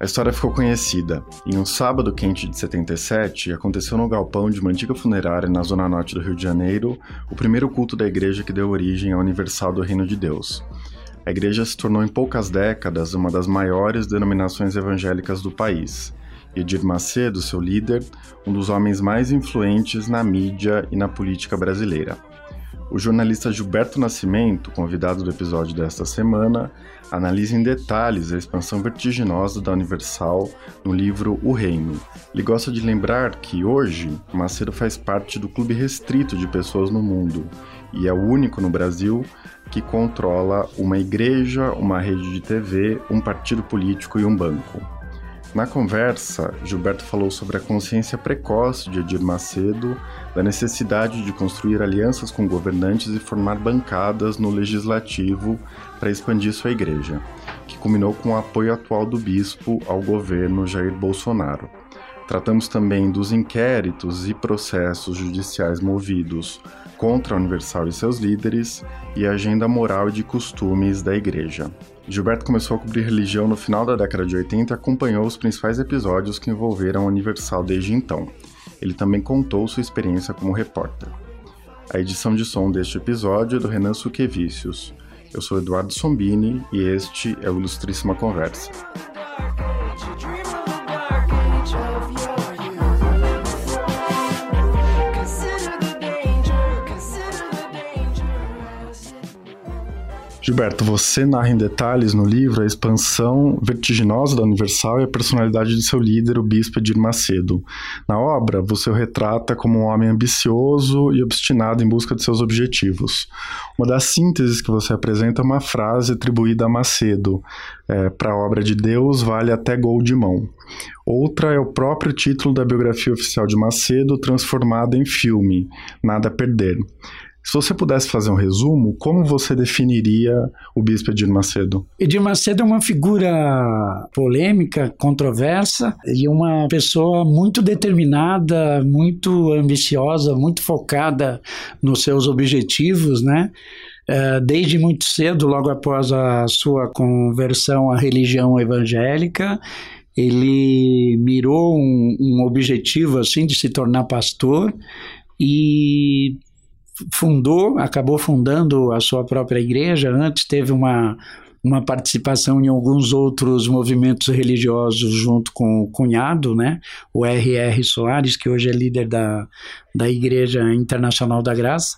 A história ficou conhecida. Em um sábado quente de 77, aconteceu no galpão de uma antiga funerária na zona norte do Rio de Janeiro o primeiro culto da igreja que deu origem ao Universal do Reino de Deus. A igreja se tornou em poucas décadas uma das maiores denominações evangélicas do país. Edir Macedo, seu líder, um dos homens mais influentes na mídia e na política brasileira. O jornalista Gilberto Nascimento, convidado do episódio desta semana, analisa em detalhes a expansão vertiginosa da Universal no livro O Reino. Ele gosta de lembrar que hoje Macedo faz parte do clube restrito de pessoas no mundo e é o único no Brasil que controla uma igreja, uma rede de TV, um partido político e um banco. Na conversa, Gilberto falou sobre a consciência precoce de Edir Macedo da necessidade de construir alianças com governantes e formar bancadas no legislativo para expandir sua igreja, que culminou com o apoio atual do bispo ao governo Jair Bolsonaro. Tratamos também dos inquéritos e processos judiciais movidos contra a Universal e seus líderes e a agenda moral e de costumes da igreja. Gilberto começou a cobrir religião no final da década de 80 e acompanhou os principais episódios que envolveram a Universal desde então. Ele também contou sua experiência como repórter. A edição de som deste episódio é do Renan Suquevicius. Eu sou Eduardo Sombini e este é o Ilustríssima Conversa. Gilberto, você narra em detalhes no livro a expansão vertiginosa da Universal e a personalidade de seu líder, o bispo Edir Macedo. Na obra, você o retrata como um homem ambicioso e obstinado em busca de seus objetivos. Uma das sínteses que você apresenta é uma frase atribuída a Macedo, é, para a obra de Deus vale até gol de mão. Outra é o próprio título da biografia oficial de Macedo, transformada em filme, Nada a Perder. Se você pudesse fazer um resumo, como você definiria o bispo Edir Macedo? Edir Macedo é uma figura polêmica, controversa e uma pessoa muito determinada, muito ambiciosa, muito focada nos seus objetivos, né? É, desde muito cedo, logo após a sua conversão à religião evangélica, ele mirou um, um objetivo assim de se tornar pastor e fundou, acabou fundando a sua própria igreja. Antes teve uma, uma participação em alguns outros movimentos religiosos junto com o cunhado, né? O R.R. Soares, que hoje é líder da, da Igreja Internacional da Graça.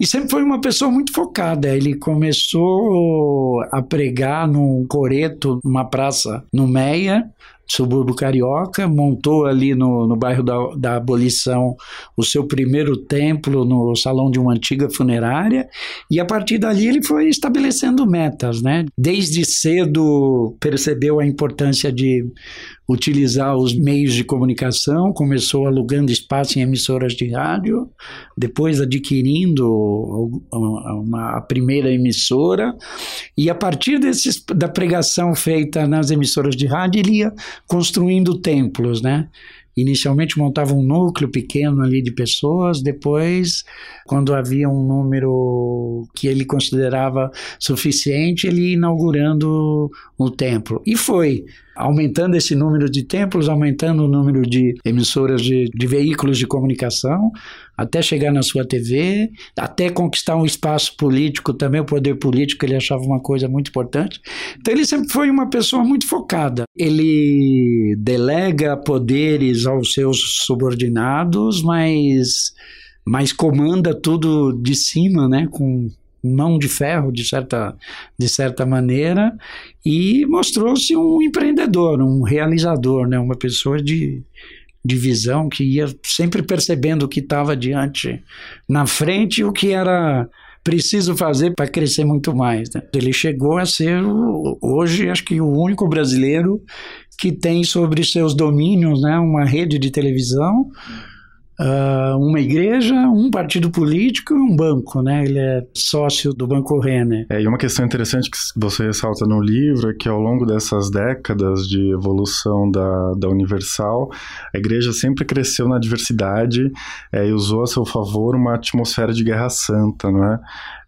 E sempre foi uma pessoa muito focada. Ele começou a pregar num coreto, numa praça no Meia, subúrbio carioca, montou ali no, no bairro da, da Abolição o seu primeiro templo no salão de uma antiga funerária, e a partir dali ele foi estabelecendo metas, né? Desde cedo percebeu a importância de utilizar os meios de comunicação, começou alugando espaço em emissoras de rádio, depois adquirindo uma, a primeira emissora, e a partir desses, da pregação feita nas emissoras de rádio, ele ia construindo templos, né? Inicialmente montava um núcleo pequeno ali de pessoas, depois, quando havia um número que ele considerava suficiente, ele ia inaugurando o templo. E foi aumentando esse número de templos, aumentando o número de emissoras de, de veículos de comunicação, até chegar na sua TV, até conquistar um espaço político também, o poder político ele achava uma coisa muito importante. Então ele sempre foi uma pessoa muito focada. Ele delega poderes aos seus subordinados, mas mas comanda tudo de cima, né, com mão de ferro, de certa, de certa maneira, e mostrou-se um empreendedor, um realizador, né? uma pessoa de, de visão que ia sempre percebendo o que estava diante, na frente, e o que era preciso fazer para crescer muito mais. Né? Ele chegou a ser, hoje, acho que o único brasileiro que tem sobre seus domínios né, uma rede de televisão uh, uma igreja, um partido político e um banco, né? Ele é sócio do Banco Renner. É, e uma questão interessante que você ressalta no livro é que ao longo dessas décadas de evolução da, da Universal, a igreja sempre cresceu na diversidade é, e usou a seu favor uma atmosfera de guerra santa, não é?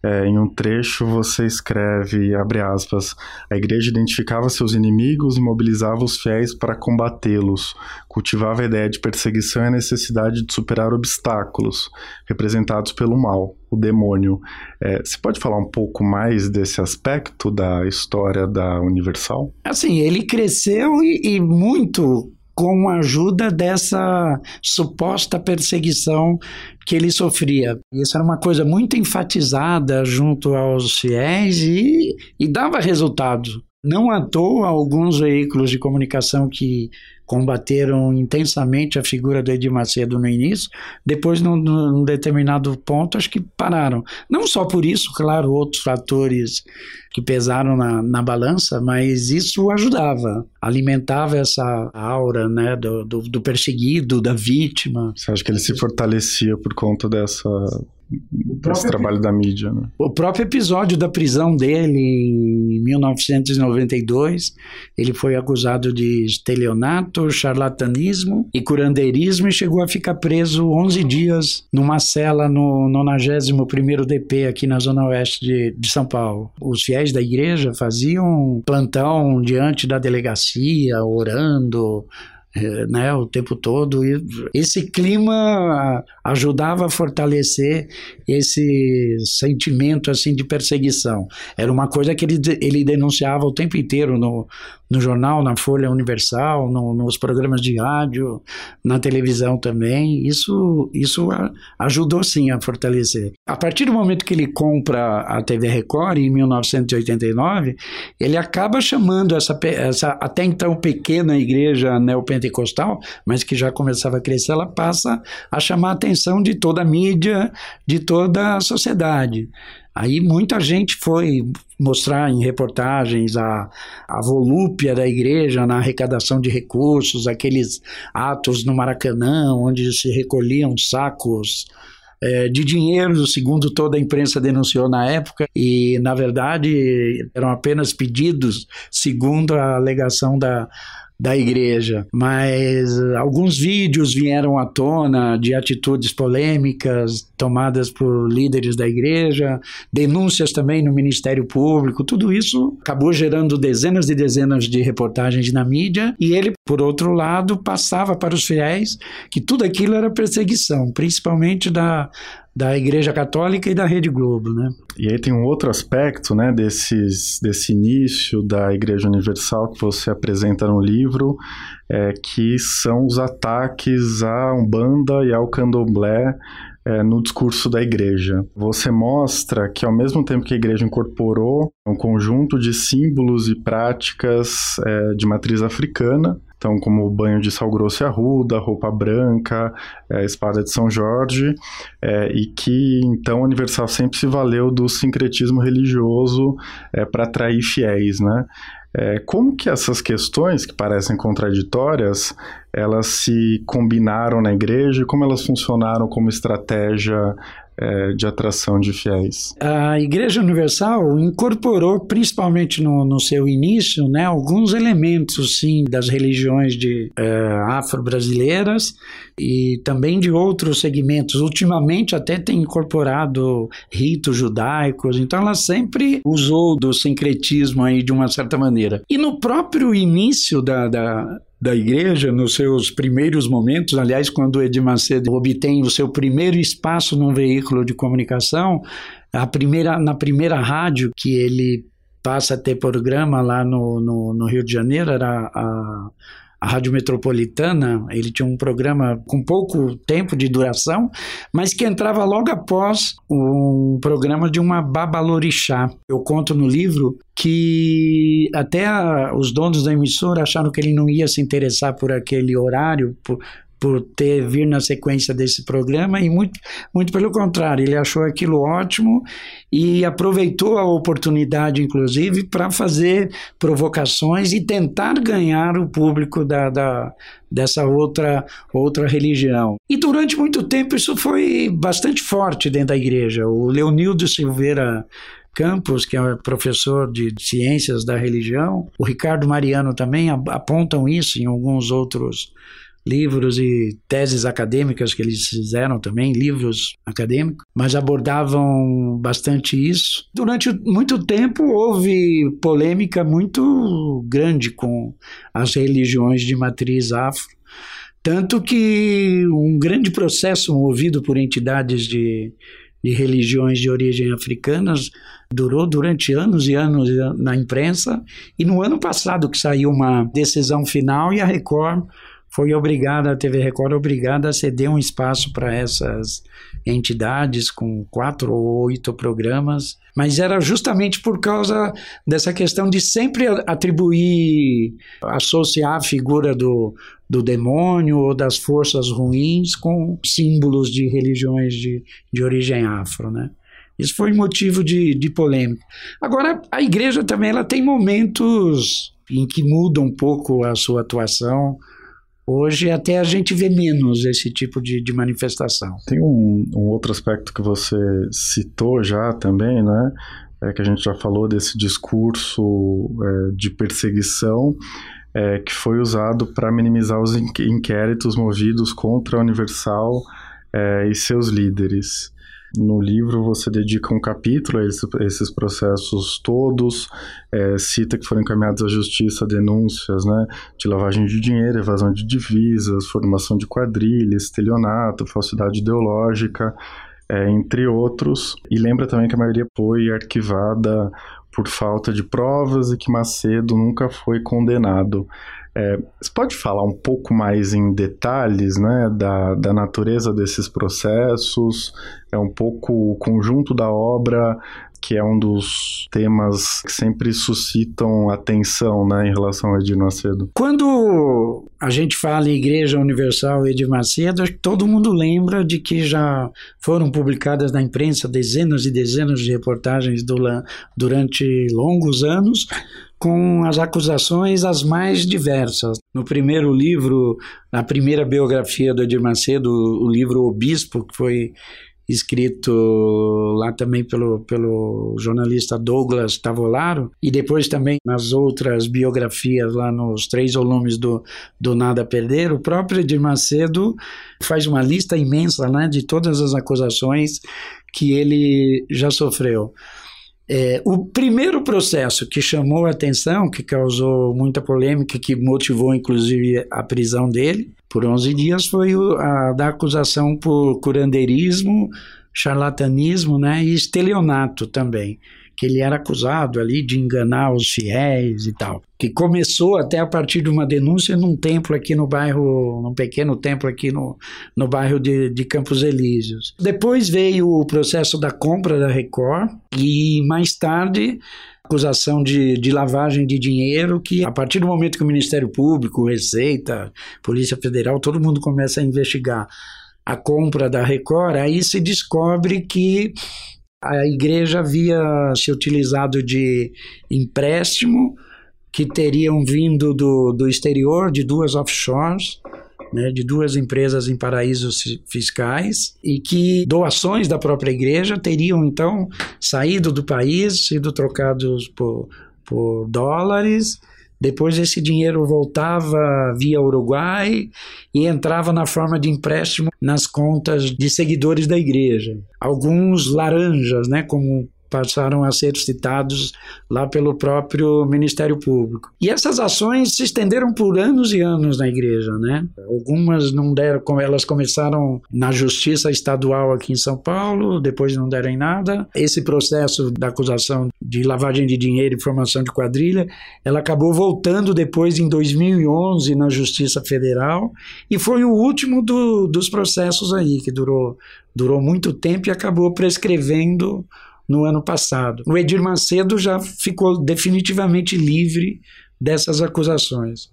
É, em um trecho você escreve, abre aspas, a igreja identificava seus inimigos e mobilizava os fiéis para combatê-los, cultivava a ideia de perseguição e a necessidade de superar obstáculos, representados pelo mal, o demônio. É, você pode falar um pouco mais desse aspecto da história da Universal? Assim, ele cresceu e, e muito com a ajuda dessa suposta perseguição que ele sofria. Isso era uma coisa muito enfatizada junto aos fiéis e, e dava resultado. Não à toa, alguns veículos de comunicação que combateram intensamente a figura do Edir Macedo no início, depois, num, num, determinado ponto, acho que pararam. Não só por isso, claro, outros fatores que pesaram na, na balança, mas isso ajudava, alimentava essa aura né, do, do, do perseguido, da vítima. Você acha que ele se fortalecia por conta dessa esse trabalho da mídia. Né? O próprio episódio da prisão dele em 1992, ele foi acusado de estelionato, charlatanismo e curandeirismo e chegou a ficar preso 11 dias numa cela no 91º DP aqui na zona oeste de, de São Paulo. Os fiéis da igreja faziam plantão diante da delegacia, orando, né, o tempo todo. E esse clima ajudava a fortalecer esse sentimento assim de perseguição. Era uma coisa que ele, ele denunciava o tempo inteiro no, no jornal, na Folha Universal, no, nos programas de rádio, na televisão também. Isso, isso ajudou sim a fortalecer. A partir do momento que ele compra a TV Record, em 1989, ele acaba chamando essa, essa até então pequena igreja neopentecostal, mas que já começava a crescer, ela passa a chamar a atenção de toda a mídia, de toda a sociedade. Aí muita gente foi mostrar em reportagens a, a volúpia da igreja na arrecadação de recursos, aqueles atos no Maracanã, onde se recolhiam sacos é, de dinheiro, segundo toda a imprensa denunciou na época, e na verdade eram apenas pedidos, segundo a alegação da da igreja, mas alguns vídeos vieram à tona de atitudes polêmicas tomadas por líderes da igreja, denúncias também no Ministério Público, tudo isso acabou gerando dezenas e dezenas de reportagens na mídia e ele, por outro lado, passava para os fiéis que tudo aquilo era perseguição, principalmente da da Igreja Católica e da Rede Globo, né? E aí tem um outro aspecto, né, desses, desse início da Igreja Universal que você apresenta no livro, é, que são os ataques à Umbanda e ao Candomblé é, no discurso da igreja. Você mostra que, ao mesmo tempo que a igreja incorporou um conjunto de símbolos e práticas é, de matriz africana, então como o banho de sal grosso e arruda, roupa branca, é, espada de São Jorge, é, e que então a Universal sempre se valeu do sincretismo religioso é, para atrair fiéis, né? É, como que essas questões, que parecem contraditórias, elas se combinaram na igreja e como elas funcionaram como estratégia é, de atração de fiéis? A Igreja Universal incorporou, principalmente no, no seu início, né, alguns elementos sim, das religiões de é, afro-brasileiras e também de outros segmentos. Ultimamente até tem incorporado ritos judaicos, então ela sempre usou do sincretismo aí de uma certa maneira. E no próprio início da, da da igreja nos seus primeiros momentos, aliás, quando Edir Macedo obtém o seu primeiro espaço num veículo de comunicação, a primeira, na primeira rádio que ele passa a ter programa lá no, no, no Rio de Janeiro, era a, a Rádio Metropolitana, ele tinha um programa com pouco tempo de duração, mas que entrava logo após um programa de uma babalorixá. Eu conto no livro que até a, os donos da emissora acharam que ele não ia se interessar por aquele horário, por, por ter vir na sequência desse programa e muito, muito pelo contrário, ele achou aquilo ótimo e aproveitou a oportunidade, inclusive, para fazer provocações e tentar ganhar o público da, da, dessa outra, outra religião. E durante muito tempo isso foi bastante forte dentro da igreja. O Leonildo Silveira Campos, que é professor de ciências da religião, o Ricardo Mariano também apontam isso em alguns outros livros e teses acadêmicas que eles fizeram também, livros acadêmicos, mas abordavam bastante isso. Durante muito tempo houve polêmica muito grande com as religiões de matriz afro, tanto que um grande processo movido por entidades de, de religiões de origem africanas durou durante anos e anos na imprensa e no ano passado que saiu uma decisão final e a Record foi obrigada, a TV Record obrigada a ceder um espaço para essas entidades com quatro ou oito programas, mas era justamente por causa dessa questão de sempre atribuir, associar a figura do, do demônio ou das forças ruins com símbolos de religiões de, de origem afro, né? Isso foi motivo de, de polêmica. Agora, a igreja também ela tem momentos em que muda um pouco a sua atuação, Hoje até a gente vê menos esse tipo de, de manifestação. Tem um, um, outro aspecto que você citou já também, né? É que a gente já falou desse discurso é, de perseguição é, que foi usado para minimizar os inquéritos movidos contra a Universal é, e seus líderes. No livro você dedica um capítulo a esse, esses processos todos, é, cita que foram encaminhados à justiça denúncias né, de lavagem de dinheiro, evasão de divisas, formação de quadrilha, estelionato, falsidade ideológica, é, entre outros. E lembra também que a maioria foi arquivada por falta de provas e que Macedo nunca foi condenado. É, você pode falar um pouco mais em detalhes né, da, da natureza desses processos, é um pouco o conjunto da obra, que é um dos temas que sempre suscitam atenção né, em relação a Edir Macedo. Quando a gente fala em Igreja Universal Edir Macedo, todo mundo lembra de que já foram publicadas na imprensa dezenas e dezenas de reportagens do, durante longos anos com as acusações as mais diversas. No primeiro livro, na primeira biografia do Edir Macedo, o livro O Bispo, que foi escrito lá também pelo, pelo jornalista Douglas Tavolaro, e depois também nas outras biografias, lá nos três volumes do, do Nada Perder, o próprio Edir Macedo faz uma lista imensa né, de todas as acusações que ele já sofreu. É, o primeiro processo que chamou a atenção, que causou muita polêmica, que motivou inclusive a prisão dele por 11 dias, foi o, a da acusação por curandeirismo, charlatanismo né, e estelionato também que ele era acusado ali de enganar os fiéis e tal. Que começou até a partir de uma denúncia num templo aqui no bairro, num pequeno templo aqui no, no bairro de, de Campos Elíseos. Depois veio o processo da compra da Record e mais tarde acusação de, de lavagem de dinheiro que a partir do momento que o Ministério Público, Receita, Polícia Federal, todo mundo começa a investigar a compra da Record, aí se descobre que a igreja havia se utilizado de empréstimo que teriam vindo do, do exterior, de duas offshores, né, de duas empresas em paraísos fiscais, e que doações da própria igreja teriam então saído do país, sido trocados por, por dólares depois esse dinheiro voltava via Uruguai e entrava na forma de empréstimo nas contas de seguidores da igreja. Alguns laranjas, né, como passaram a ser citados lá pelo próprio Ministério Público. E essas ações se estenderam por anos e anos na igreja, né? Algumas não deram, elas começaram na justiça estadual aqui em São Paulo, depois não deram em nada. Esse processo da acusação de lavagem de dinheiro e formação de quadrilha, ela acabou voltando depois em 2011 na Justiça Federal e foi o último do, dos processos aí que durou durou muito tempo e acabou prescrevendo no ano passado. O Edir Macedo já ficou definitivamente livre dessas acusações.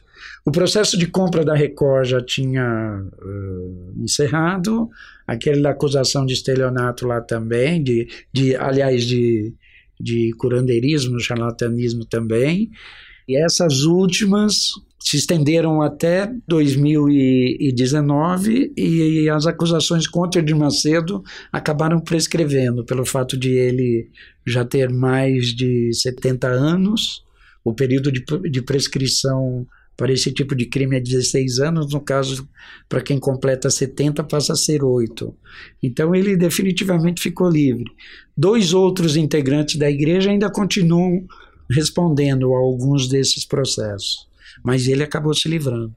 O processo de compra da Record já tinha uh, encerrado, aquele da acusação de estelionato lá também, de, de aliás, de, de curandeirismo, charlatanismo também. E essas últimas se estenderam até 2019 e as acusações contra Edir Macedo acabaram prescrevendo pelo fato de ele já ter mais de 70 anos. O período de, de prescrição para esse tipo de crime é 16 anos, no caso, para quem completa 70, passa a ser 8. Então ele definitivamente ficou livre. Dois outros integrantes da igreja ainda continuam respondendo a alguns desses processos, mas ele acabou se livrando.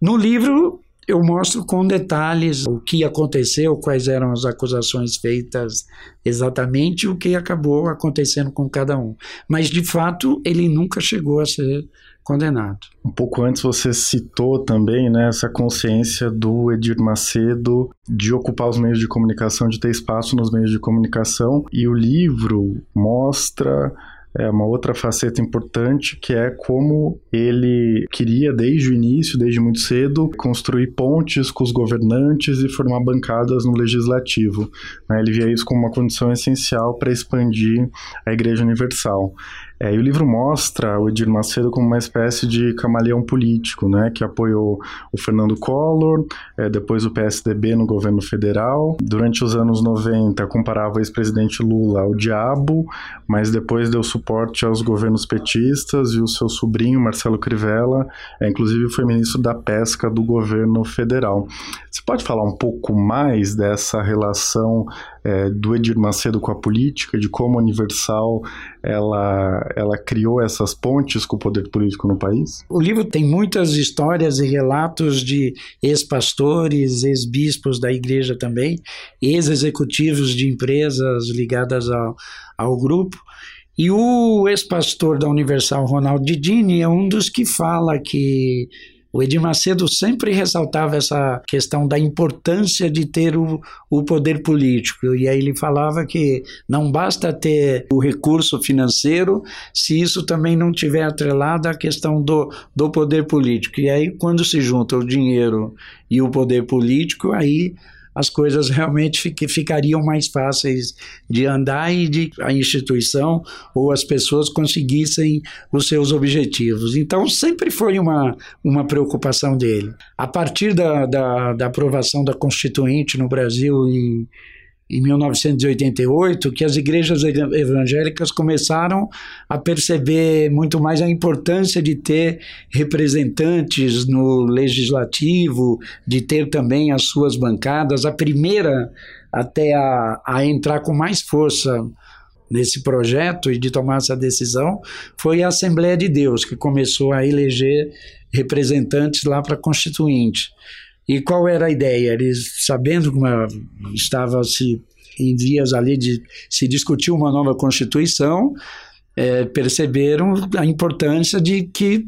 No livro, eu mostro com detalhes o que aconteceu, quais eram as acusações feitas exatamente, o que acabou acontecendo com cada um. Mas, de fato, ele nunca chegou a ser condenado. Um pouco antes você citou também né, essa consciência do Edir Macedo de ocupar os meios de comunicação, de ter espaço nos meios de comunicação, e o livro mostra é uma outra faceta importante que é como ele queria desde o início, desde muito cedo, construir pontes com os governantes e formar bancadas no legislativo. Né? Ele via isso como uma condição essencial para expandir a Igreja Universal. É, e o livro mostra o Edir Macedo como uma espécie de camaleão político, né, que apoiou o Fernando Collor, é, depois o PSDB no governo federal. Durante os anos 90, comparava o ex-presidente Lula ao diabo, mas depois deu suporte aos governos petistas e o seu sobrinho, Marcelo Crivella, é, inclusive foi ministro da Pesca do governo federal. Você pode falar um pouco mais dessa relação é, do Edir Macedo com a política, de como a Universal ela, ela criou essas pontes com o poder político no país? O livro tem muitas histórias e relatos de ex-pastores, ex-bispos da igreja também, ex-executivos de empresas ligadas ao, ao grupo. E o ex-pastor da Universal, Ronaldo Didini, é um dos que fala que o Edir Macedo sempre ressaltava essa questão da importância de ter o, o poder político. E aí ele falava que não basta ter o recurso financeiro se isso também não tiver atrelado à questão do, do poder político. E aí, quando se junta o dinheiro e o poder político, aí as coisas realmente ficariam mais fáceis de andar e de a instituição ou as pessoas conseguissem os seus objetivos. Então, sempre foi uma, uma preocupação dele. A partir da, da, da aprovação da Constituinte no Brasil em em 1988 que as igrejas evangélicas começaram a perceber muito mais a importância de ter representantes no legislativo, de ter também as suas bancadas. A primeira até a, a entrar com mais força nesse projeto e de tomar essa decisão foi a Assembleia de Deus, que começou a eleger representantes lá para Constituinte. E qual era a ideia? Eles, sabendo como estava se em vias ali de se discutir uma nova Constituição, é, perceberam a importância de que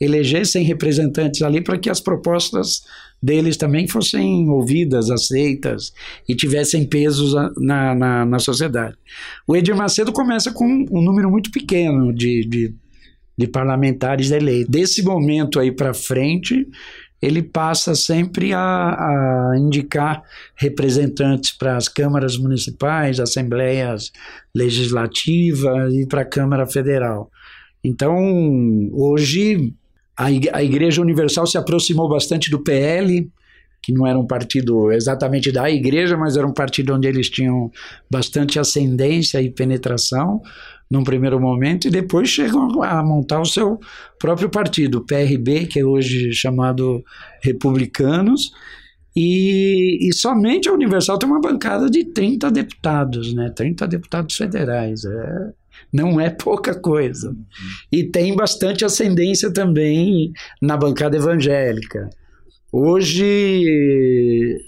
elegessem representantes ali para que as propostas deles também fossem ouvidas, aceitas e tivessem pesos na, na, na sociedade. O Edir Macedo começa com um número muito pequeno de, de, de parlamentares eleitos. Desse momento aí para frente, ele passa sempre a, a indicar representantes para as câmaras municipais, assembleias legislativas e para a Câmara Federal. Então, hoje, a, Igreja Universal se aproximou bastante do PL, que não era um partido exatamente da igreja, mas era um partido onde eles tinham bastante ascendência e penetração num primeiro momento e depois chegam a montar o seu próprio partido, o PRB, que é hoje chamado Republicanos, e, e, somente a Universal tem uma bancada de 30 deputados, né? 30 deputados federais. É, não é pouca coisa. E tem bastante ascendência também na bancada evangélica. Hoje,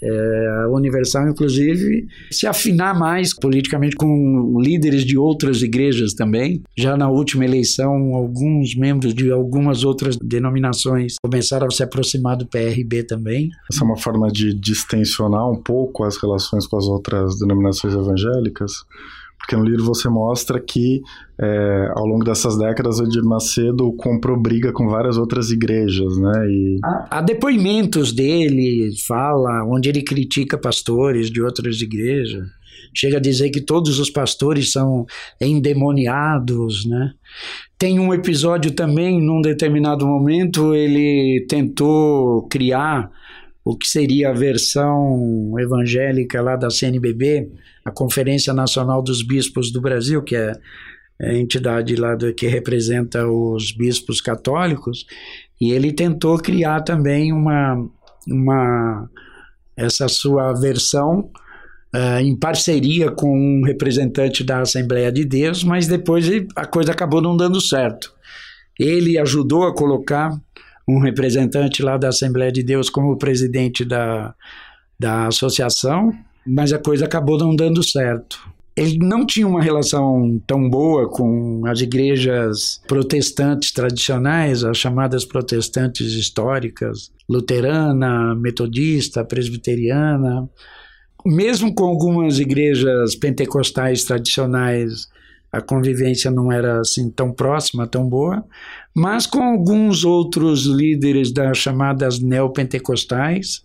é, a Universal, inclusive, se afinar mais politicamente com líderes de outras igrejas também. Já na última eleição, alguns membros de algumas outras denominações começaram a se aproximar do PRB também. Essa é uma forma de distensionar um pouco as relações com as outras denominações evangélicas? Porque no livro você mostra que é, ao longo dessas décadas o Edir Macedo comprou briga com várias outras igrejas, né? E... Há, depoimentos dele, fala, onde ele critica pastores de outras igrejas chega a dizer que todos os pastores são endemoniados, né? Tem um episódio também, num determinado momento, ele tentou criar o que seria a versão evangélica lá da CNBB, a Conferência Nacional dos Bispos do Brasil, que é a entidade lá do, que representa os bispos católicos, e ele tentou criar também uma, uma essa sua versão uh, em parceria com um representante da Assembleia de Deus, mas depois a coisa acabou não dando certo. Ele ajudou a colocar um representante lá da Assembleia de Deus como presidente da, da associação, mas a coisa acabou não dando certo. Ele não tinha uma relação tão boa com as igrejas protestantes tradicionais, as chamadas protestantes históricas, luterana, metodista, presbiteriana mesmo com algumas igrejas pentecostais tradicionais, a convivência não era assim tão próxima, tão boa, mas com alguns outros líderes das chamadas neopentecostais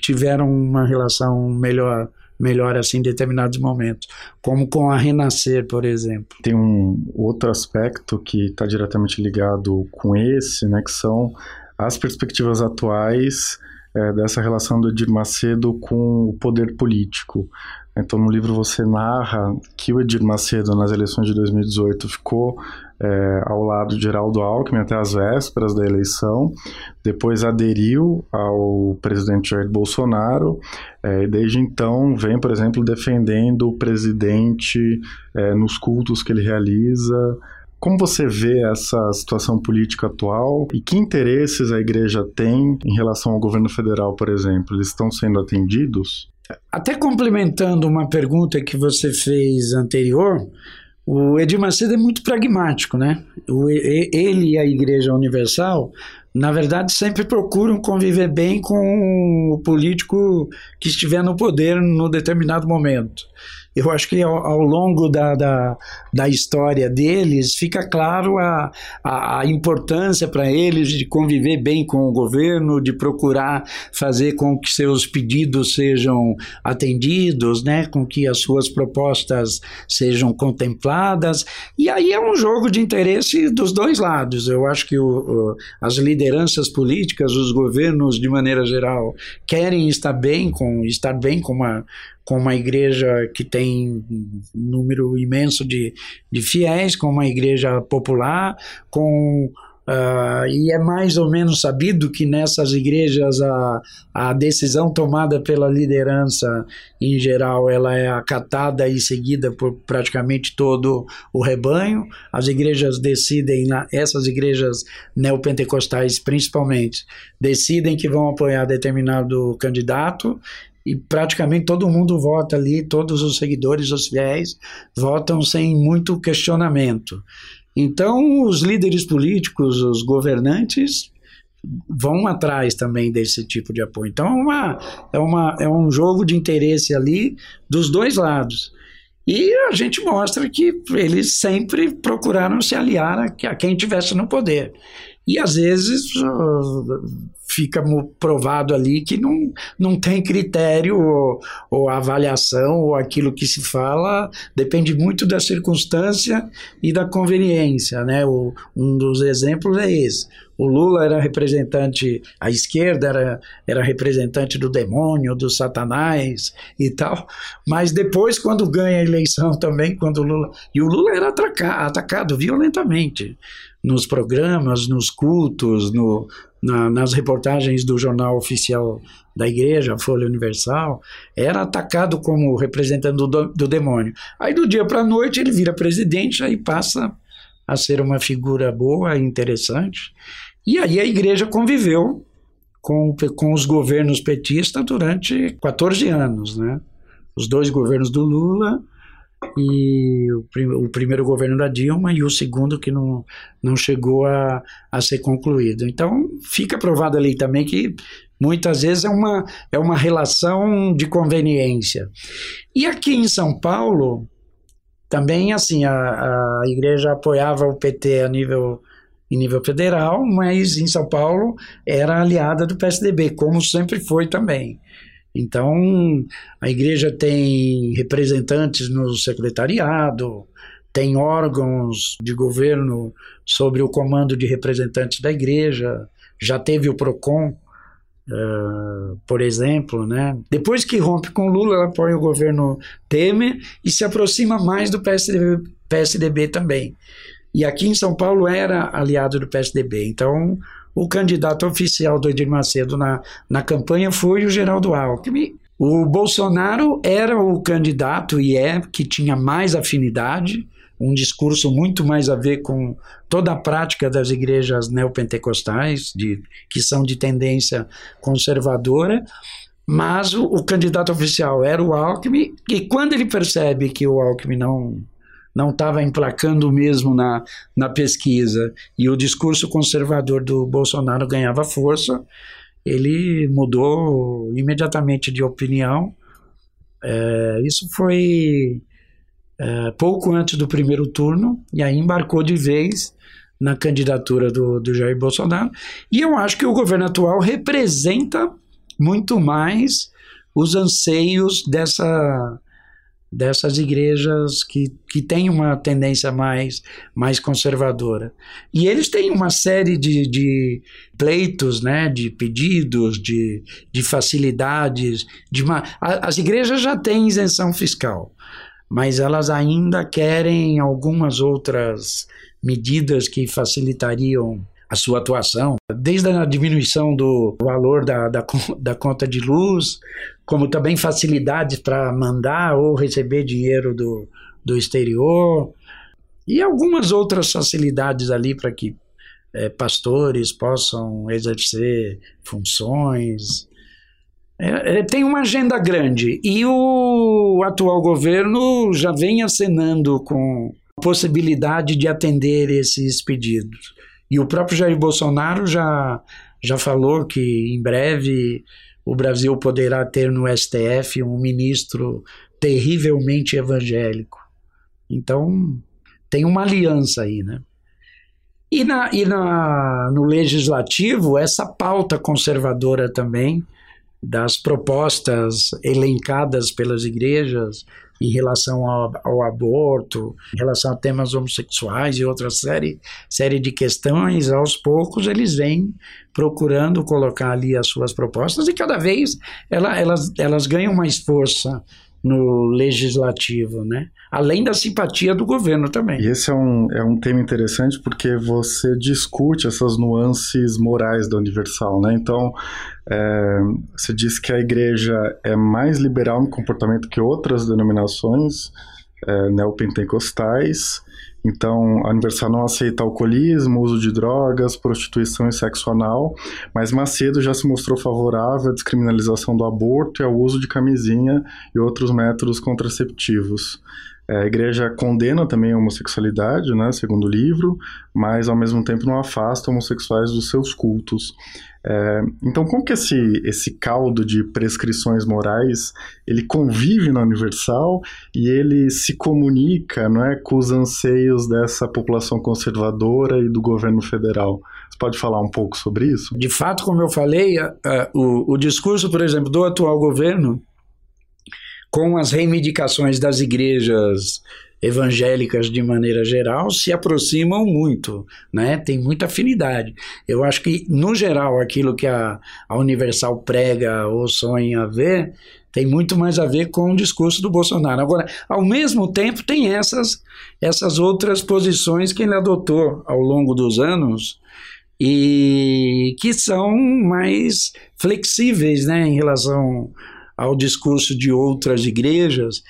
tiveram uma relação melhor melhor assim em determinados momentos, como com a Renascer, por exemplo. Tem um outro aspecto que está diretamente ligado com esse, né, que são as perspectivas atuais é, dessa relação do Edir Macedo com o poder político. Então, no livro você narra que o Edir Macedo, nas eleições de 2018, ficou é, ao lado de Geraldo Alckmin até as vésperas da eleição, depois aderiu ao presidente Jair Bolsonaro, é, e desde então vem, por exemplo, defendendo o presidente é, nos cultos que ele realiza, como você vê essa situação política atual e que interesses a igreja tem em relação ao governo federal, por exemplo? Eles estão sendo atendidos? Até complementando uma pergunta que você fez anterior, o Edir Macedo é muito pragmático, né? Ele e a Igreja Universal, na verdade, sempre procuram conviver bem com o político que estiver no poder no determinado momento eu acho que ao, ao longo da, da, da, história deles fica claro a, a, a importância para eles de conviver bem com o governo, de procurar fazer com que seus pedidos sejam atendidos, né, com que as suas propostas sejam contempladas. E aí é um jogo de interesse dos dois lados. Eu acho que o, o, as lideranças políticas, os governos de maneira geral, querem estar bem com estar bem com uma com uma igreja que tem um número imenso de, de fiéis, com uma igreja popular, com Uh, e é mais ou menos sabido que nessas igrejas a, a decisão tomada pela liderança em geral ela é acatada e seguida por praticamente todo o rebanho. As igrejas decidem, essas igrejas neopentecostais principalmente, decidem que vão apoiar determinado candidato e praticamente todo mundo vota ali, todos os seguidores, os fiéis, votam sem muito questionamento. Então, os líderes políticos, os governantes, vão atrás também desse tipo de apoio. Então, é, uma, é, uma, é um jogo de interesse ali dos dois lados. E a gente mostra que eles sempre procuraram se aliar a, quem tivesse no poder. E às vezes fica provado ali que não, não tem critério ou, ou avaliação ou aquilo que se fala depende muito da circunstância e da conveniência, né? O, um dos exemplos é esse. O Lula era representante, a esquerda era, era representante do demônio, do satanás e tal, mas depois, quando ganha a eleição também, quando o Lula. E o Lula era atacado, atacado violentamente nos programas, nos cultos, no, na, nas reportagens do jornal oficial da igreja, Folha Universal, era atacado como representante do, do demônio. Aí do dia para a noite ele vira presidente, aí passa a ser uma figura boa, interessante. E aí a igreja conviveu com, com os governos petistas durante 14 anos, né? Os dois governos do Lula e o, prim, o, primeiro governo da Dilma e o segundo que não, não chegou a, a ser concluído. Então, fica provado ali também que muitas vezes é uma, é uma relação de conveniência. E aqui em São Paulo, também, assim, a, a igreja apoiava o PT a nível em nível federal, mas em São Paulo era aliada do PSDB, como sempre foi também. Então, a igreja tem representantes no secretariado, tem órgãos de governo sobre o comando de representantes da igreja, já teve o PROCON, uh, por exemplo. Né? Depois que rompe com Lula, ela apoia o governo Temer e se aproxima mais do PSDB, PSDB também. E aqui em São Paulo era aliado do PSDB. Então, o candidato oficial do Edir Macedo na, na campanha foi o Geraldo Alckmin. O Bolsonaro era o candidato e é que tinha mais afinidade, um discurso muito mais a ver com toda a prática das igrejas neopentecostais, de, que são de tendência conservadora, mas o, o candidato oficial era o Alckmin, e quando ele percebe que o Alckmin não não estava emplacando mesmo na, na pesquisa e o discurso conservador do Bolsonaro ganhava força, ele mudou imediatamente de opinião. É, isso foi é, pouco antes do primeiro turno e aí embarcou de vez na candidatura do, do Jair Bolsonaro. E eu acho que o governo atual representa muito mais os anseios dessa dessas igrejas que, que têm uma tendência mais, mais conservadora. E eles têm uma série de, de pleitos, né, de pedidos, de, de facilidades. De uma, as igrejas já têm isenção fiscal, mas elas ainda querem algumas outras medidas que facilitariam a sua atuação, desde a diminuição do valor da, da, da conta de luz, como também facilidades para mandar ou receber dinheiro do, do exterior, e algumas outras facilidades ali para que é, pastores possam exercer funções. É, é, tem uma agenda grande e o atual governo já vem acenando com a possibilidade de atender esses pedidos. E o próprio Jair Bolsonaro já, já falou que em breve o Brasil poderá ter no STF um ministro terrivelmente evangélico. Então, tem uma aliança aí, né? E, na, e na, no legislativo, essa pauta conservadora também, das propostas elencadas pelas igrejas, em relação ao, ao, aborto, em relação a temas homossexuais e outra série, série de questões, aos poucos eles vêm procurando colocar ali as suas propostas e cada vez ela, elas, elas ganham mais força no legislativo, né? Além da simpatia do governo também. E esse é um, é um tema interessante porque você discute essas nuances morais da Universal, né? Então, é, você diz que a igreja é mais liberal no comportamento que outras denominações é, neopentecostais, então, a Universal não aceita alcoolismo, uso de drogas, prostituição e sexo anal, mas Macedo já se mostrou favorável à descriminalização do aborto e ao uso de camisinha e outros métodos contraceptivos. É, a igreja condena também a homossexualidade, né, segundo o livro, mas ao mesmo tempo não afasta homossexuais dos seus cultos. É, então, como que esse, esse caldo de prescrições morais ele convive na Universal e ele se comunica não é, com os anseios dessa população conservadora e do governo federal? Você pode falar um pouco sobre isso? De fato, como eu falei, a, a, o, o discurso, por exemplo, do atual governo com as reivindicações das igrejas evangélicas de maneira geral se aproximam muito, né? Tem muita afinidade. Eu acho que no geral aquilo que a, a Universal prega ou sonha ver tem muito mais a ver com o discurso do Bolsonaro. Agora, ao mesmo tempo, tem essas essas outras posições que ele adotou ao longo dos anos e que são mais flexíveis, né, em relação ao discurso de outras igrejas.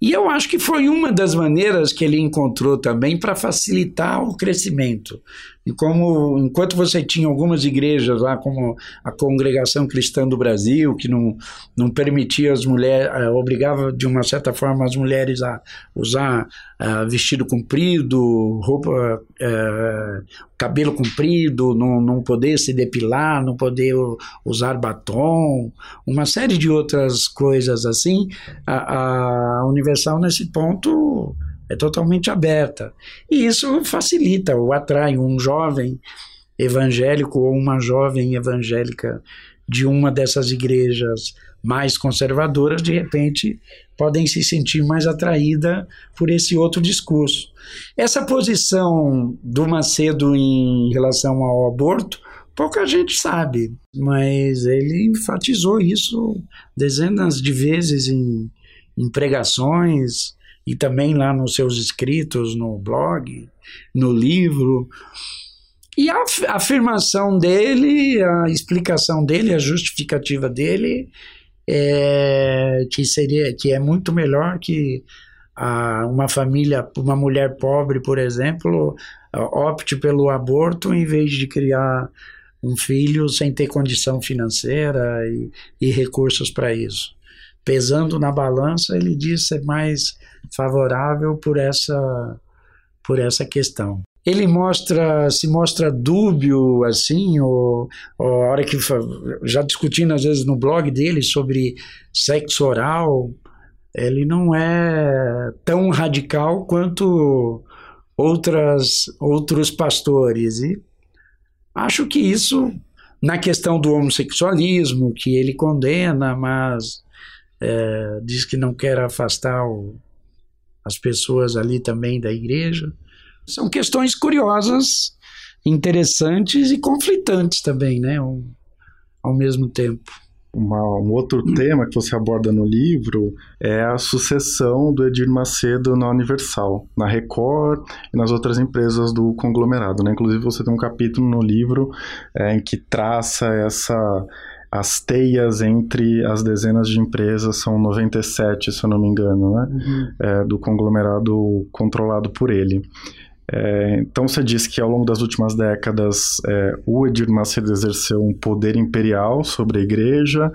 E eu acho que foi uma das maneiras que ele encontrou também para facilitar o crescimento. E como enquanto você tinha algumas igrejas lá, como a Congregação Cristã do Brasil, que não, não permitia as mulheres, eh, obrigava de uma certa forma as mulheres a usar uh, vestido comprido, roupa, uh, cabelo comprido, não, não poder se depilar, não poder usar batom, uma série de outras coisas assim, a, a Universal nesse ponto é totalmente aberta. E isso facilita ou atrai um jovem evangélico ou uma jovem evangélica de uma dessas igrejas mais conservadoras, de repente podem se sentir mais atraída por esse outro discurso. Essa posição do Macedo em relação ao aborto, pouca gente sabe, mas ele enfatizou isso dezenas de vezes em, em pregações e também lá nos seus escritos no blog, no livro. E a afirmação dele, a explicação dele, a justificativa dele é, que seria que é muito melhor que a, uma família, uma mulher pobre, por exemplo, opte pelo aborto em vez de criar um filho sem ter condição financeira e, e recursos para isso. Pesando na balança, ele diz ser mais favorável por essa, por essa questão. Ele mostra se mostra dúbio assim ou, ou, a hora que já discutindo às vezes no blog dele sobre sexo oral ele não é tão radical quanto outras outros pastores. E acho que isso na questão do homossexualismo que ele condena mas é, diz que não quer afastar o, as pessoas ali também da igreja são questões curiosas, interessantes e conflitantes também, né? Ao, ao mesmo tempo. Uma, um outro tema que você aborda no livro é a sucessão do Edir Macedo na Universal, na Record e nas outras empresas do conglomerado. Né? Inclusive, você tem um capítulo no livro é, em que traça essa as teias entre as dezenas de empresas são 97, se eu não me engano, né? Uhum. É, do conglomerado controlado por ele. É, então você disse que ao longo das últimas décadas é, o Edir Macedo exerceu um poder imperial sobre a igreja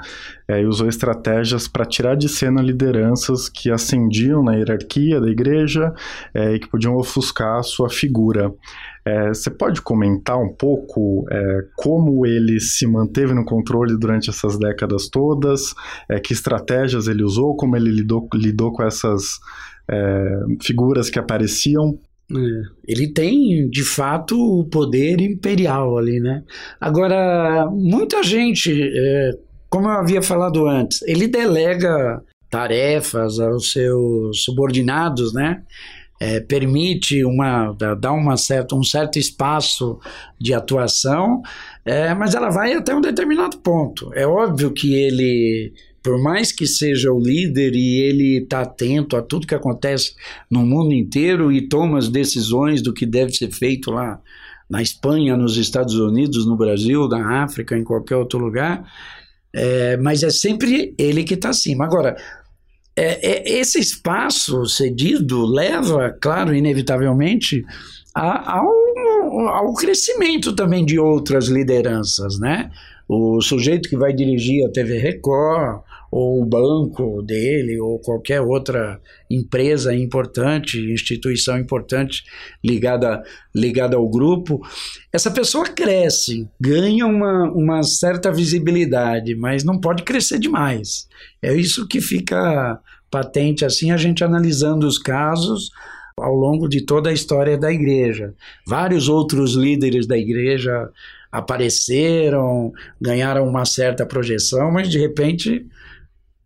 é, e usou estratégias para tirar de cena lideranças que ascendiam na hierarquia da igreja é, e que podiam ofuscar a sua figura. É, você pode comentar um pouco é, como ele se manteve no controle durante essas décadas todas, que estratégias ele usou, como ele lidou, lidou com essas figuras que apareciam é. Ele tem, de fato, o poder imperial ali, né? Agora, muita gente, é, como eu havia falado antes, ele delega tarefas aos seus subordinados, né? É, permite uma dar uma certa, um certo espaço de atuação, é, mas ela vai até um determinado ponto. É óbvio que ele por mais que seja o líder e ele está atento a tudo que acontece no mundo inteiro e toma as decisões do que deve ser feito lá na Espanha, nos Estados Unidos, no Brasil, na África, em qualquer outro lugar, é, mas é sempre ele que está acima. Agora, é, é, esse espaço cedido leva, claro, inevitavelmente, a, ao, ao crescimento também de outras lideranças, né? O sujeito que vai dirigir a TV Record, ou o banco dele, ou qualquer outra empresa importante, instituição importante ligada, ligada ao grupo, essa pessoa cresce, ganha uma, uma certa visibilidade, mas não pode crescer demais. É isso que fica patente assim, a gente analisando os casos ao longo de toda a história da igreja. Vários outros líderes da igreja apareceram, ganharam uma certa projeção, mas de repente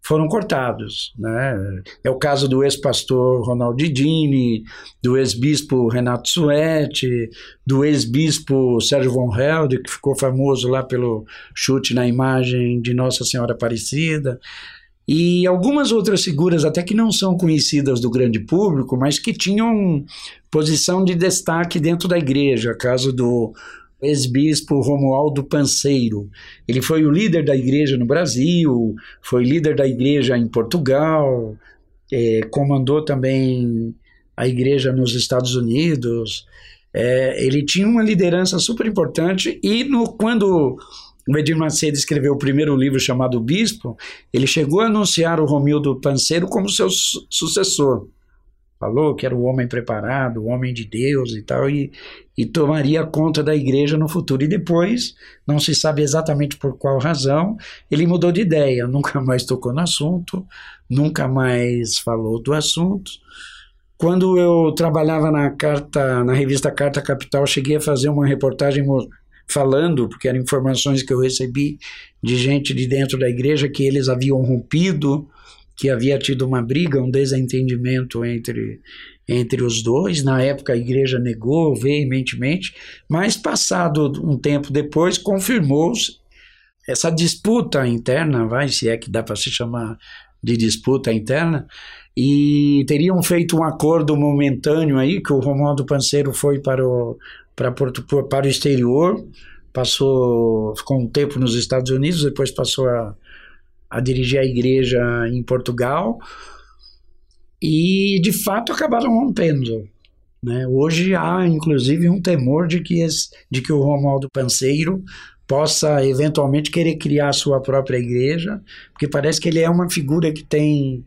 foram cortados. Né? É o caso do ex-pastor Ronaldo Dini, do ex-bispo Renato Suete, do ex-bispo Sérgio Von Helde, que ficou famoso lá pelo chute na imagem de Nossa Senhora Aparecida. E algumas outras figuras, até que não são conhecidas do grande público, mas que tinham posição de destaque dentro da igreja. Caso do ex-bispo Romualdo Panseiro. Ele foi o líder da igreja no Brasil, foi líder da igreja em Portugal, é, comandou também a igreja nos Estados Unidos. É, ele tinha uma liderança super importante e no, quando o Edir Macedo escreveu o primeiro livro chamado Bispo, ele chegou a anunciar o Romildo Panseiro como seu su sucessor falou que era o homem preparado, o homem de Deus e tal, e, e tomaria conta da igreja no futuro. E depois, não se sabe exatamente por qual razão, ele mudou de ideia, nunca mais tocou no assunto, nunca mais falou do assunto. Quando eu trabalhava na carta, na revista Carta Capital, cheguei a fazer uma reportagem falando, porque eram informações que eu recebi de gente de dentro da igreja que eles haviam rompido, que havia tido uma briga, um desentendimento entre entre os dois. Na época a igreja negou veementemente, mas passado um tempo depois confirmou-se essa disputa interna, vai, se é que dá para se chamar de disputa interna, e teriam feito um acordo momentâneo aí, que o Romualdo Panceiro foi para o, para, Porto, para o exterior, passou, ficou um tempo nos Estados Unidos, depois passou a, a dirigir a igreja em Portugal, e de fato acabaram rompendo. Né? Hoje há inclusive um temor de que, esse, de que o Romualdo Panceiro possa eventualmente querer criar sua própria igreja, porque parece que ele é uma figura que tem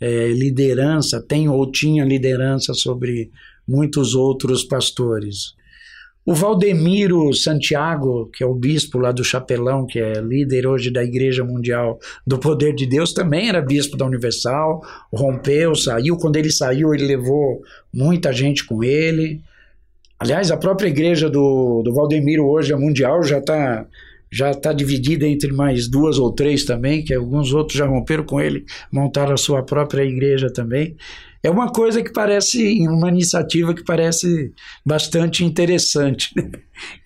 é, liderança, tem ou tinha liderança sobre muitos outros pastores. O Valdemiro Santiago, que é o bispo lá do Chapelão, que é líder hoje da Igreja Mundial do Poder de Deus, também era bispo da Universal, rompeu, saiu. Quando ele saiu, ele levou muita gente com ele. Aliás, a própria igreja do, do Valdemiro hoje, a Mundial, já está já está dividida entre mais duas ou três também, que alguns outros já romperam com ele, montaram a sua própria igreja também. É uma coisa que parece, uma iniciativa que parece bastante interessante né?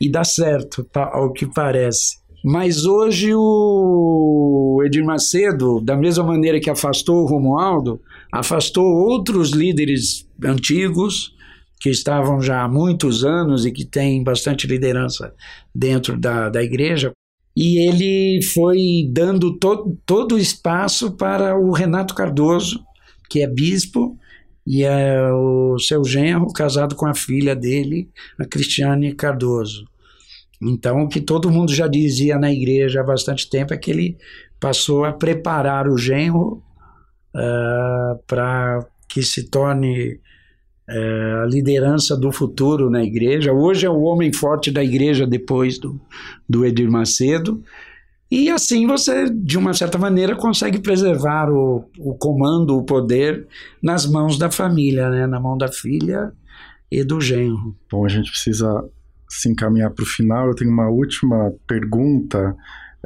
e dá certo, ao que parece. Mas hoje o Edir Macedo, da mesma maneira que afastou o Romualdo, afastou outros líderes antigos que estavam já há muitos anos e que têm bastante liderança dentro da, da igreja, e ele foi dando to, todo o espaço para o Renato Cardoso, que é bispo, e é o seu genro casado com a filha dele, a Cristiane Cardoso. Então, o que todo mundo já dizia na igreja há bastante tempo é que ele passou a preparar o genro uh, para que se torne é, a liderança do futuro na igreja. Hoje é o homem forte da igreja depois do, do Edir Macedo. E assim você, de uma certa maneira, consegue preservar o, o comando, o poder nas mãos da família, né? na mão da filha e do genro. Bom, a gente precisa se encaminhar para o final. Eu tenho uma última pergunta.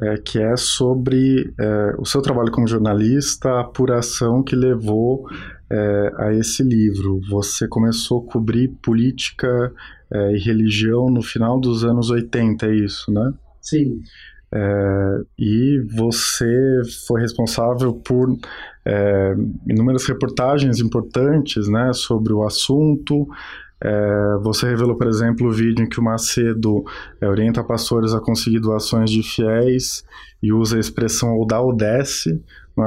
É, que é sobre é, o seu trabalho como jornalista, a apuração que levou é, a esse livro. Você começou a cobrir política é, e religião no final dos anos 80, é isso, né? Sim. É, e você foi responsável por é, inúmeras reportagens importantes né, sobre o assunto. É, você revelou, por exemplo, o vídeo em que o Macedo é, orienta pastores a conseguir doações de fiéis e usa a expressão ou dá ou desce, não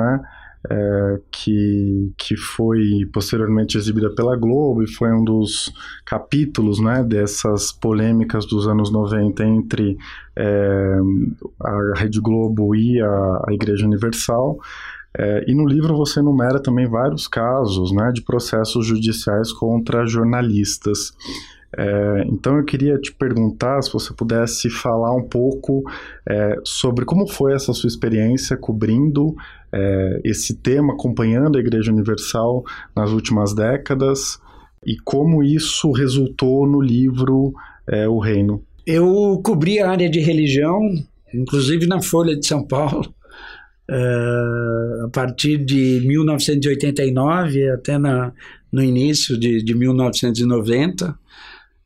é? que, que foi posteriormente exibida pela Globo e foi um dos capítulos né, dessas polêmicas dos anos 90 entre é, a Rede Globo e a, a Igreja Universal. É, e no livro você enumera também vários casos né, de processos judiciais contra jornalistas. É, então eu queria te perguntar se você pudesse falar um pouco é, sobre como foi essa sua experiência cobrindo é, esse tema, acompanhando a Igreja Universal nas últimas décadas e como isso resultou no livro é, O Reino. Eu cobri a área de religião, inclusive na Folha de São Paulo, é, a partir de 1989 até na, no início de, de 1990.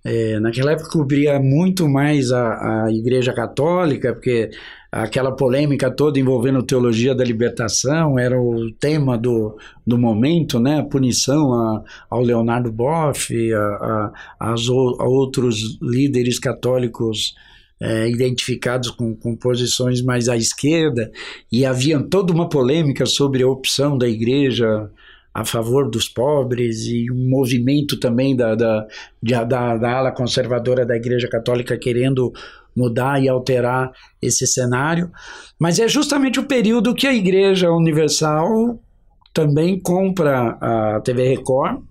É, naquela época cobria muito mais a, a Igreja Católica, porque aquela polêmica toda envolvendo teologia da libertação era o tema do, do momento, né? A punição a, ao Leonardo Boff, a, a, a outros líderes católicos é, identificados com, com posições mais à esquerda, e havia toda uma polêmica sobre a opção da igreja a favor dos pobres e um movimento também da, da, da, da ala conservadora da Igreja Católica querendo mudar e alterar esse cenário. Mas é justamente o período que a Igreja Universal também compra a TV Record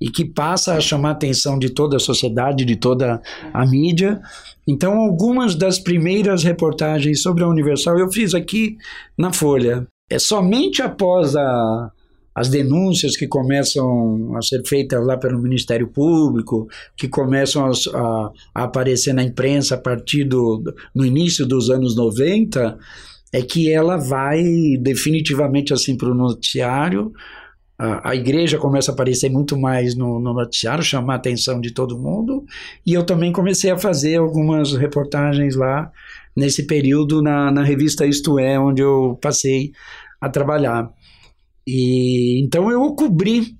e que passa a chamar a atenção de toda a sociedade, de toda a mídia. Então, algumas das primeiras reportagens sobre a Universal eu fiz aqui na Folha. É somente após a, as denúncias que começam a ser feitas lá pelo Ministério Público, que começam a, a, aparecer na imprensa a partir do no início dos anos 90, é que ela vai definitivamente assim para o noticiário. A, a, igreja começa a aparecer muito mais no, no, noticiário, chamar a atenção de todo mundo. E eu também comecei a fazer algumas reportagens lá nesse período na, na revista Isto É, onde eu passei a trabalhar. E então eu cobri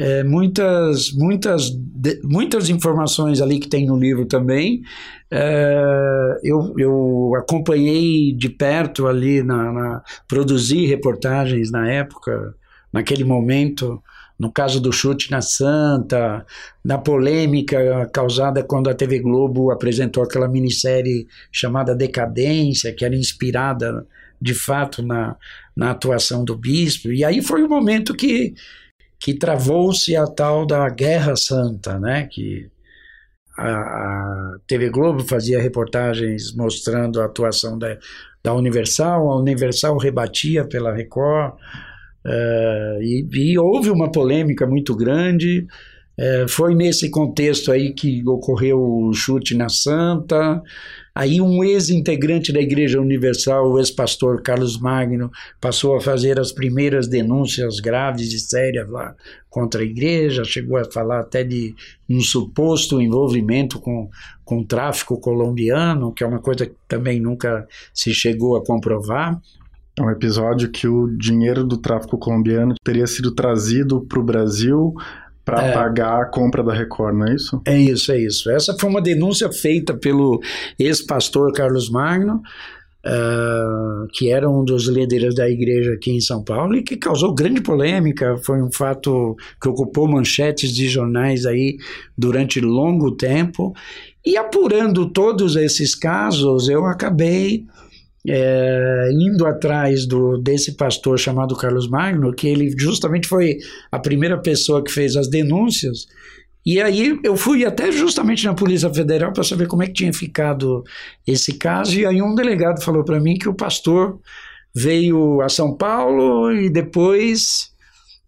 é, muitas, muitas, de, muitas informações ali que tem no livro também. É, eu, eu acompanhei de perto ali, na, na, produzi reportagens na época, naquele momento, no caso do chute na Santa, na polêmica causada quando a TV Globo apresentou aquela minissérie chamada Decadência, que era inspirada de fato na, na atuação do bispo. E aí foi o momento que, que travou-se a tal da Guerra Santa, né? que a, a, TV Globo fazia reportagens mostrando a atuação da, da Universal, a Universal rebatia pela Record, uh, e, e, houve uma polêmica muito grande. Uh, foi nesse contexto aí que ocorreu o chute na Santa, Aí um ex-integrante da Igreja Universal, o ex-pastor Carlos Magno, passou a fazer as primeiras denúncias graves e sérias lá contra a igreja, chegou a falar até de um suposto envolvimento com, com tráfico colombiano, que é uma coisa que também nunca se chegou a comprovar. É um episódio que o dinheiro do tráfico colombiano teria sido trazido para o Brasil para é. pagar a compra da Record, não é isso? É isso, é isso. Essa foi uma denúncia feita pelo ex-pastor Carlos Magno, uh, que era um dos líderes da igreja aqui em São Paulo e que causou grande polêmica. Foi um fato que ocupou manchetes de jornais aí durante longo tempo. E apurando todos esses casos, eu acabei é, indo atrás do, desse pastor chamado Carlos Magno, que ele justamente foi a primeira pessoa que fez as denúncias. E aí eu fui até justamente na Polícia Federal para saber como é que tinha ficado esse caso. E aí um delegado falou para mim que o pastor veio a São Paulo e depois,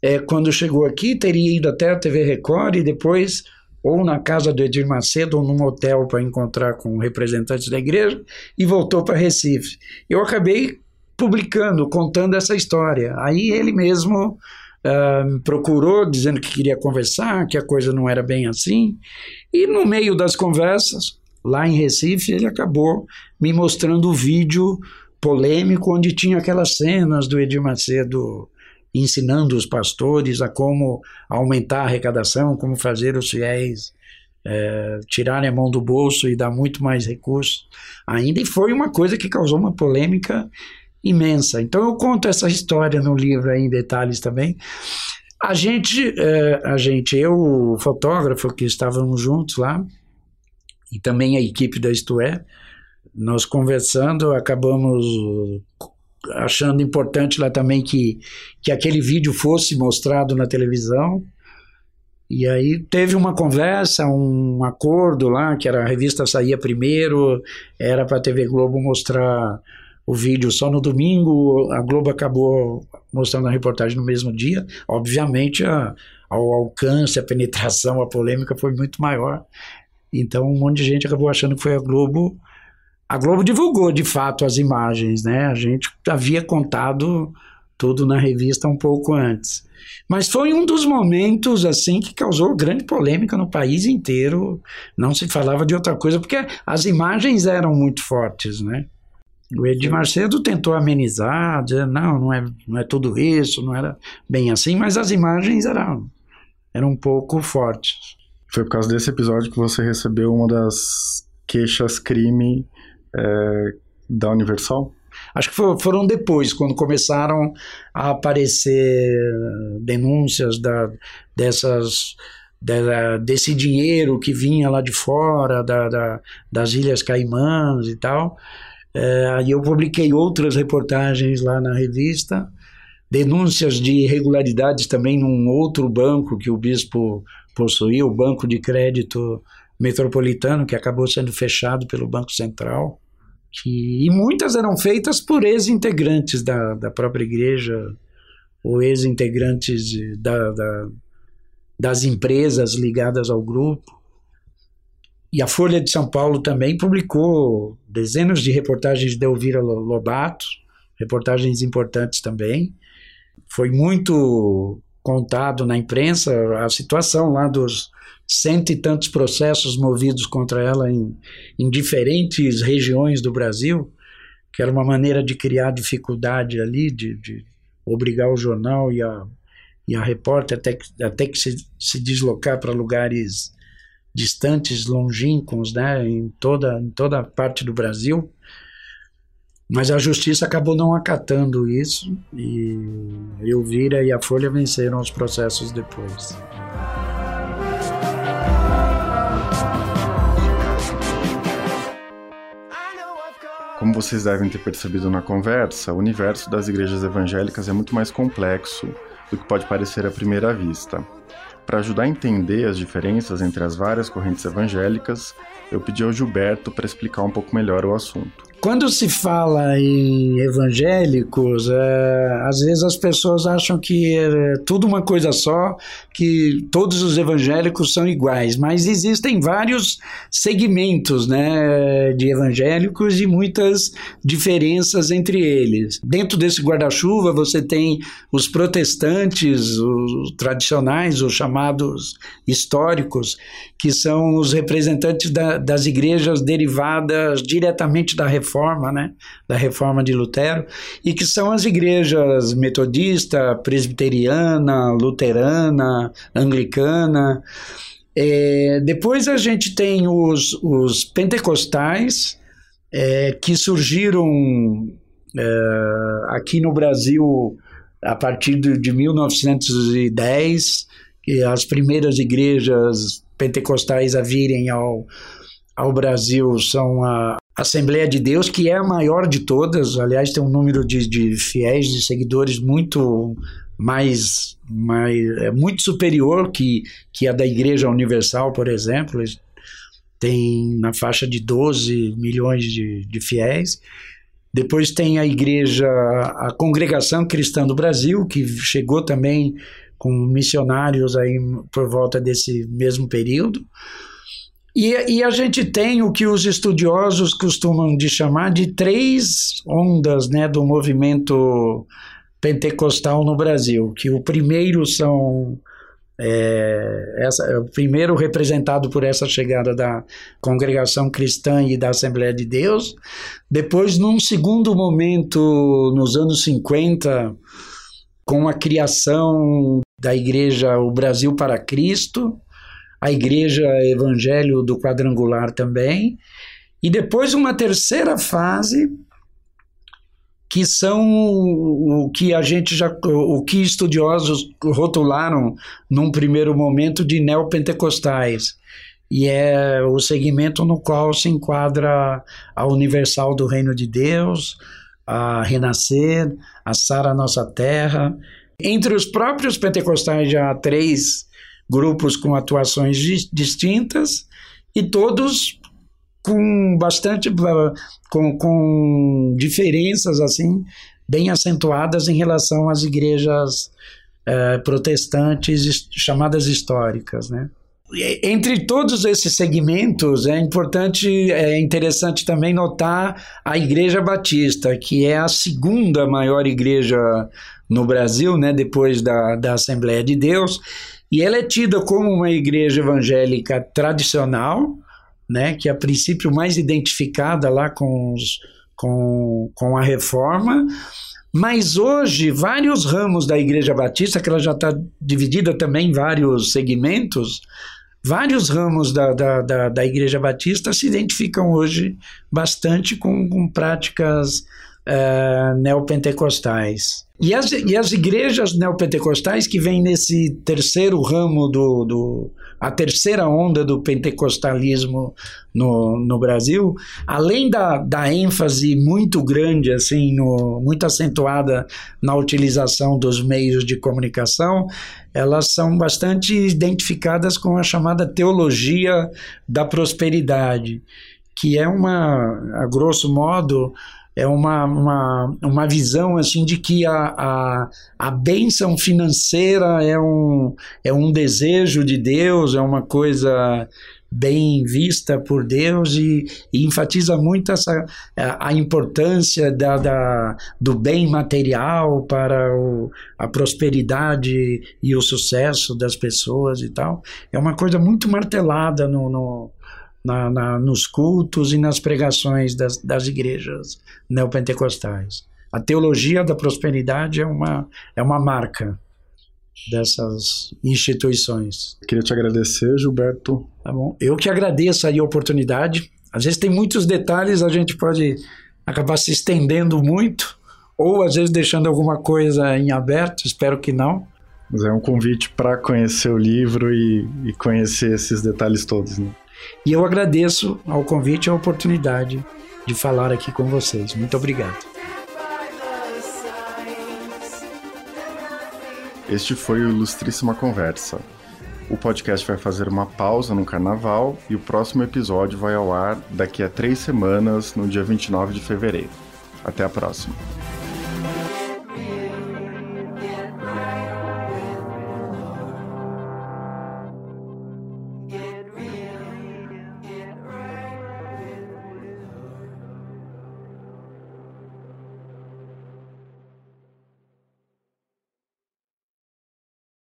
é, quando chegou aqui, teria ido até a TV Record e depois ou na casa do Edir Macedo ou num hotel para encontrar com representantes da igreja e voltou para Recife. Eu acabei publicando, contando essa história. Aí ele mesmo uh, me procurou dizendo que queria conversar, que a coisa não era bem assim. E no meio das conversas, lá em Recife, ele acabou me mostrando o vídeo polêmico onde tinha aquelas cenas do Edir Macedo ensinando os pastores a como aumentar a arrecadação, como fazer os fiéis é, tirarem a mão do bolso e dar muito mais recursos ainda. E foi uma coisa que causou uma polêmica imensa. Então eu conto essa história no livro aí em detalhes também. A gente, é, a gente, eu, o fotógrafo que estávamos juntos lá, e também a equipe da Isto É, nós conversando, acabamos achando importante lá também que, que aquele vídeo fosse mostrado na televisão. E aí teve uma conversa, um acordo lá, que era a revista saía primeiro, era para a TV Globo mostrar o vídeo só no domingo, a Globo acabou mostrando a reportagem no mesmo dia. Obviamente, a, alcance, a penetração, a polêmica foi muito maior. Então, um monte de gente acabou achando que foi a Globo a Globo divulgou de fato as imagens, né? A gente havia contado tudo na revista um pouco antes. Mas foi um dos momentos assim que causou grande polêmica no país inteiro. Não se falava de outra coisa porque as imagens eram muito fortes, né? O Edir Macedo tentou amenizar, dizer, não, não é, não é tudo isso, não era bem assim, mas as imagens eram, eram um pouco fortes. Foi por causa desse episódio que você recebeu uma das queixas crime é, da Universal? Acho que foram depois, quando começaram a aparecer denúncias da, dessas, desse dinheiro que vinha lá de fora, da, da, das Ilhas Caimãs e tal. É, aí eu publiquei outras reportagens lá na revista, denúncias de irregularidades também num outro banco que o bispo possuía, o Banco de Crédito Metropolitano, que acabou sendo fechado pelo Banco Central que, e muitas eram feitas por ex-integrantes da, da própria igreja ou ex-integrantes da, da, das empresas ligadas ao grupo. E a Folha de São Paulo também publicou dezenas de reportagens de Elvira Lobato, reportagens importantes também. Foi muito contado na imprensa a situação lá dos cento e tantos processos movidos contra ela em, em diferentes regiões do Brasil, que era uma maneira de criar dificuldade ali, de, de obrigar o jornal e a, e a repórter até que, até que se, se deslocar para lugares distantes, longínquos, né, em toda, em toda parte do Brasil. Mas a justiça acabou não acatando isso e Elvira e a Folha venceram os processos depois. Como vocês devem ter percebido na conversa, o universo das igrejas evangélicas é muito mais complexo do que pode parecer à primeira vista. Para ajudar a entender as diferenças entre as várias correntes evangélicas, eu pedi ao Gilberto para explicar um pouco melhor o assunto. Quando se fala em evangélicos, é, às vezes as pessoas acham que é tudo uma coisa só, que todos os evangélicos são iguais, mas existem vários segmentos né, de evangélicos e muitas diferenças entre eles. Dentro desse guarda-chuva você tem os protestantes, os tradicionais, os chamados históricos, que são os representantes da, das igrejas derivadas diretamente da reforma, né, da reforma de Lutero, e que são as igrejas metodista, presbiteriana, luterana, anglicana. É, depois a gente tem os, os pentecostais, é, que surgiram é, aqui no Brasil a partir de, de 1910, as primeiras igrejas pentecostais a virem ao, ao Brasil são a Assembleia de Deus, que é a maior de todas, aliás, tem um número de, de fiéis, de seguidores muito mais, mais é muito superior que, que a da Igreja Universal, por exemplo. Tem na faixa de 12 milhões de, de fiéis. Depois tem a Igreja, a Congregação Cristã do Brasil, que chegou também com missionários aí por volta desse mesmo período. E, e, a gente tem o que os estudiosos costumam de chamar de três ondas né, do movimento pentecostal no Brasil, que o primeiro são é, essa, o primeiro representado por essa chegada da congregação cristã e da Assembleia de Deus, depois num segundo momento nos anos 50 com a criação da Igreja O Brasil para Cristo, a Igreja Evangelho do Quadrangular também, e depois uma terceira fase que são o que a gente já o que estudiosos rotularam num primeiro momento de neopentecostais e é o segmento no qual se enquadra a Universal do Reino de Deus, a Renascer, a Sara Nossa Terra. Entre os próprios pentecostais já há três grupos com atuações distintas e todos com bastante com, com diferenças assim bem acentuadas em relação às igrejas eh, protestantes chamadas históricas, né? entre todos esses segmentos é importante, é interessante também notar a Igreja Batista, que é a segunda maior igreja no Brasil, né, depois da, da Assembleia de Deus, e ela é tida como uma igreja evangélica tradicional, né, que é a princípio mais identificada lá com, os, com, com a reforma, mas hoje, vários ramos da Igreja Batista, que ela já está dividida também em vários segmentos, vários ramos da, da, da, da, Igreja Batista se identificam hoje bastante com, com práticas uh, neopentecostais. E as, e as igrejas neopentecostais que vêm nesse terceiro ramo do, do a terceira onda do pentecostalismo no, no Brasil, além da, da ênfase muito grande, assim, no, muito acentuada na utilização dos meios de comunicação, elas são bastante identificadas com a chamada teologia da prosperidade, que é uma, a grosso modo, é uma, uma, uma visão assim de que a, a, a bênção financeira é um, é um desejo de Deus, é uma coisa bem vista por Deus e, e enfatiza muito essa, a, importância da, da, do bem material para o, a prosperidade e o sucesso das pessoas e tal. É uma coisa muito martelada no, no na, na, nos cultos e nas pregações das, das igrejas neopentecostais. A teologia da prosperidade é uma, é uma marca dessas instituições. Queria te agradecer, Gilberto. Tá bom. Eu que agradeço aí a oportunidade. Às vezes tem muitos detalhes, a gente pode acabar se estendendo muito, ou às vezes deixando alguma coisa em aberto, espero que não. Mas é um convite para conhecer o livro e, e, conhecer esses detalhes todos. Né? E eu agradeço ao convite e a oportunidade de falar aqui com vocês. Muito obrigado. Este foi o Ilustríssima Conversa. O podcast vai fazer uma pausa no carnaval e o próximo episódio vai ao ar daqui a três semanas, no dia 29 de fevereiro. Até a próxima.